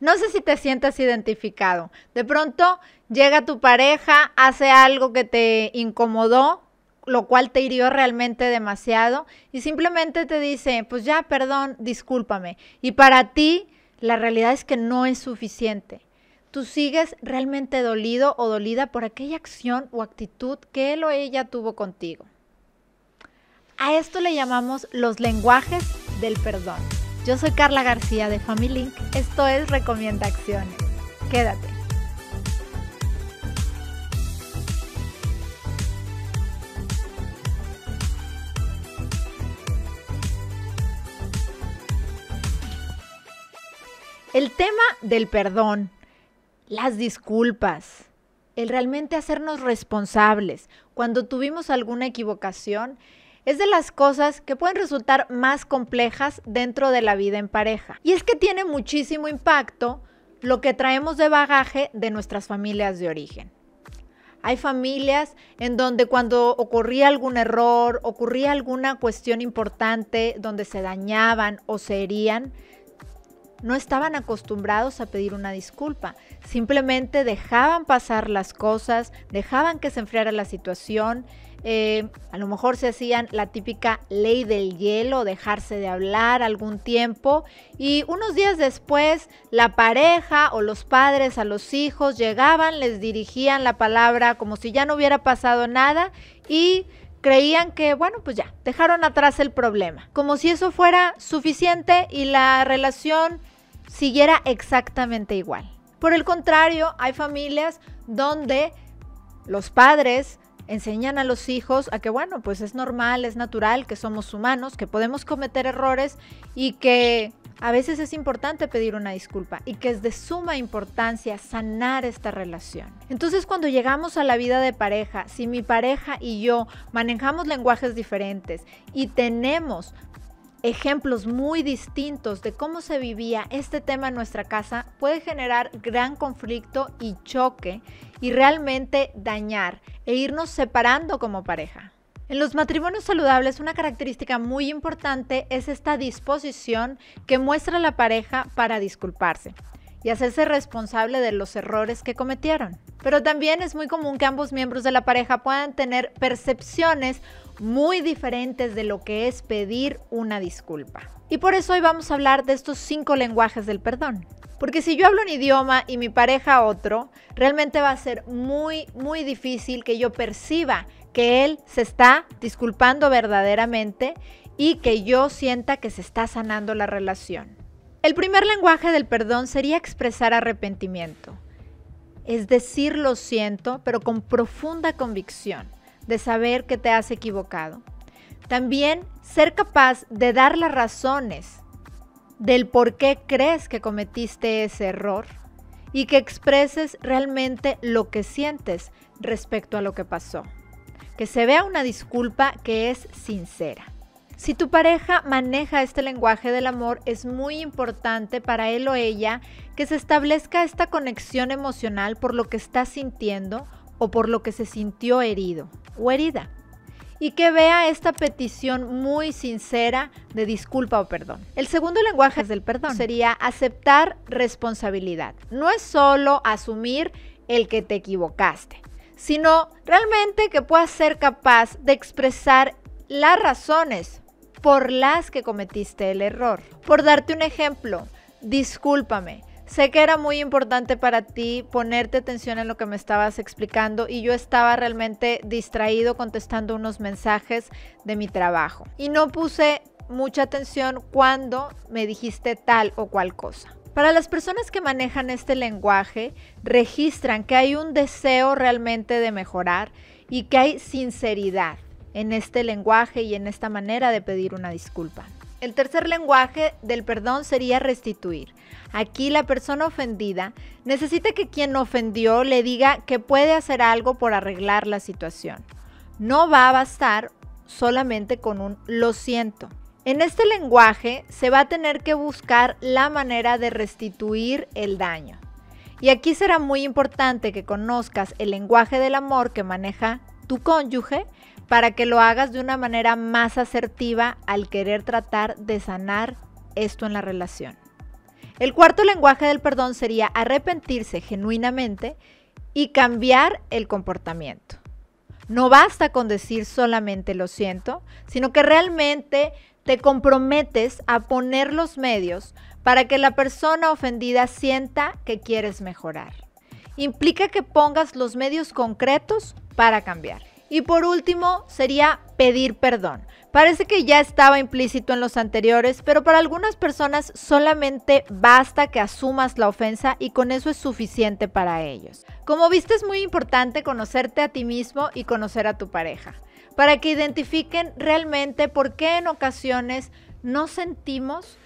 No sé si te sientas identificado. De pronto llega tu pareja, hace algo que te incomodó, lo cual te hirió realmente demasiado y simplemente te dice, pues ya, perdón, discúlpame. Y para ti, la realidad es que no es suficiente. Tú sigues realmente dolido o dolida por aquella acción o actitud que él o ella tuvo contigo. A esto le llamamos los lenguajes del perdón. Yo soy Carla García de Family Link. Esto es Recomienda Acciones. Quédate. El tema del perdón, las disculpas, el realmente hacernos responsables cuando tuvimos alguna equivocación, es de las cosas que pueden resultar más complejas dentro de la vida en pareja. Y es que tiene muchísimo impacto lo que traemos de bagaje de nuestras familias de origen. Hay familias en donde cuando ocurría algún error, ocurría alguna cuestión importante, donde se dañaban o se herían, no estaban acostumbrados a pedir una disculpa. Simplemente dejaban pasar las cosas, dejaban que se enfriara la situación. Eh, a lo mejor se hacían la típica ley del hielo, dejarse de hablar algún tiempo y unos días después la pareja o los padres a los hijos llegaban, les dirigían la palabra como si ya no hubiera pasado nada y creían que, bueno, pues ya, dejaron atrás el problema, como si eso fuera suficiente y la relación siguiera exactamente igual. Por el contrario, hay familias donde los padres enseñan a los hijos a que, bueno, pues es normal, es natural, que somos humanos, que podemos cometer errores y que a veces es importante pedir una disculpa y que es de suma importancia sanar esta relación. Entonces cuando llegamos a la vida de pareja, si mi pareja y yo manejamos lenguajes diferentes y tenemos ejemplos muy distintos de cómo se vivía este tema en nuestra casa, puede generar gran conflicto y choque y realmente dañar e irnos separando como pareja. En los matrimonios saludables una característica muy importante es esta disposición que muestra la pareja para disculparse y hacerse responsable de los errores que cometieron. Pero también es muy común que ambos miembros de la pareja puedan tener percepciones muy diferentes de lo que es pedir una disculpa. Y por eso hoy vamos a hablar de estos cinco lenguajes del perdón. Porque si yo hablo un idioma y mi pareja otro, realmente va a ser muy, muy difícil que yo perciba que él se está disculpando verdaderamente y que yo sienta que se está sanando la relación. El primer lenguaje del perdón sería expresar arrepentimiento. Es decir, lo siento, pero con profunda convicción de saber que te has equivocado. También ser capaz de dar las razones del por qué crees que cometiste ese error y que expreses realmente lo que sientes respecto a lo que pasó. Que se vea una disculpa que es sincera. Si tu pareja maneja este lenguaje del amor, es muy importante para él o ella que se establezca esta conexión emocional por lo que está sintiendo o por lo que se sintió herido o herida y que vea esta petición muy sincera de disculpa o perdón. El segundo lenguaje del perdón sería aceptar responsabilidad. No es solo asumir el que te equivocaste, sino realmente que puedas ser capaz de expresar las razones por las que cometiste el error. Por darte un ejemplo, discúlpame, Sé que era muy importante para ti ponerte atención en lo que me estabas explicando y yo estaba realmente distraído contestando unos mensajes de mi trabajo. Y no puse mucha atención cuando me dijiste tal o cual cosa. Para las personas que manejan este lenguaje, registran que hay un deseo realmente de mejorar y que hay sinceridad en este lenguaje y en esta manera de pedir una disculpa. El tercer lenguaje del perdón sería restituir. Aquí la persona ofendida necesita que quien ofendió le diga que puede hacer algo por arreglar la situación. No va a bastar solamente con un lo siento. En este lenguaje se va a tener que buscar la manera de restituir el daño. Y aquí será muy importante que conozcas el lenguaje del amor que maneja tu cónyuge para que lo hagas de una manera más asertiva al querer tratar de sanar esto en la relación. El cuarto lenguaje del perdón sería arrepentirse genuinamente y cambiar el comportamiento. No basta con decir solamente lo siento, sino que realmente te comprometes a poner los medios para que la persona ofendida sienta que quieres mejorar. Implica que pongas los medios concretos para cambiar. Y por último, sería pedir perdón. Parece que ya estaba implícito en los anteriores, pero para algunas personas solamente basta que asumas la ofensa y con eso es suficiente para ellos. Como viste es muy importante conocerte a ti mismo y conocer a tu pareja, para que identifiquen realmente por qué en ocasiones no sentimos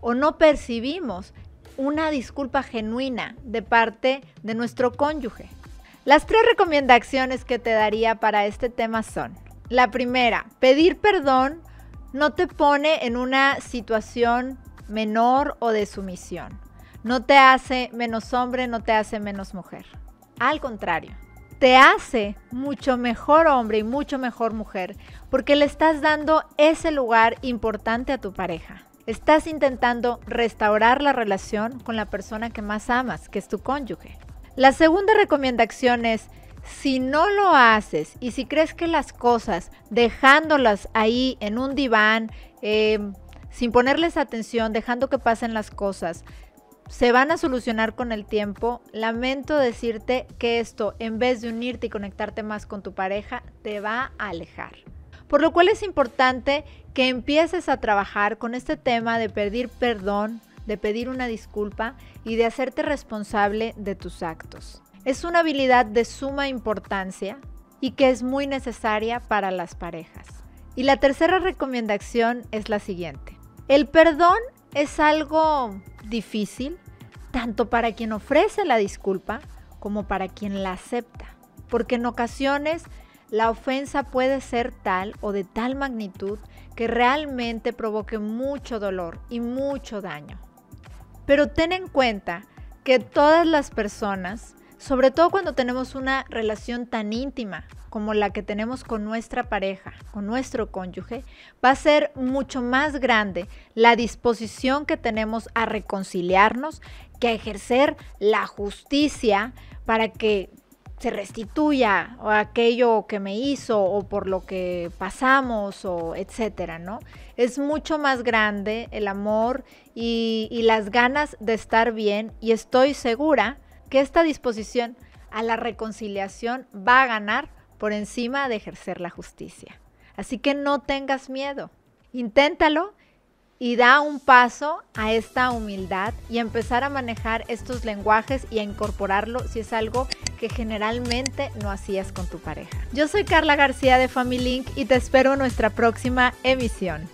o no percibimos una disculpa genuina de parte de nuestro cónyuge. Las tres recomendaciones que te daría para este tema son, la primera, pedir perdón no te pone en una situación menor o de sumisión. No te hace menos hombre, no te hace menos mujer. Al contrario, te hace mucho mejor hombre y mucho mejor mujer porque le estás dando ese lugar importante a tu pareja. Estás intentando restaurar la relación con la persona que más amas, que es tu cónyuge. La segunda recomendación es, si no lo haces y si crees que las cosas, dejándolas ahí en un diván, eh, sin ponerles atención, dejando que pasen las cosas, se van a solucionar con el tiempo, lamento decirte que esto, en vez de unirte y conectarte más con tu pareja, te va a alejar. Por lo cual es importante que empieces a trabajar con este tema de pedir perdón, de pedir una disculpa y de hacerte responsable de tus actos. Es una habilidad de suma importancia y que es muy necesaria para las parejas. Y la tercera recomendación es la siguiente. El perdón es algo difícil, tanto para quien ofrece la disculpa como para quien la acepta, porque en ocasiones la ofensa puede ser tal o de tal magnitud que realmente provoque mucho dolor y mucho daño. Pero ten en cuenta que todas las personas, sobre todo cuando tenemos una relación tan íntima como la que tenemos con nuestra pareja, con nuestro cónyuge, va a ser mucho más grande la disposición que tenemos a reconciliarnos que a ejercer la justicia para que se restituya aquello que me hizo o por lo que pasamos o etcétera, ¿no? Es mucho más grande el amor y, y las ganas de estar bien y estoy segura que esta disposición a la reconciliación va a ganar por encima de ejercer la justicia. Así que no tengas miedo, inténtalo y da un paso a esta humildad y empezar a manejar estos lenguajes y a incorporarlo si es algo que generalmente no hacías con tu pareja. Yo soy Carla García de Family Link y te espero en nuestra próxima emisión.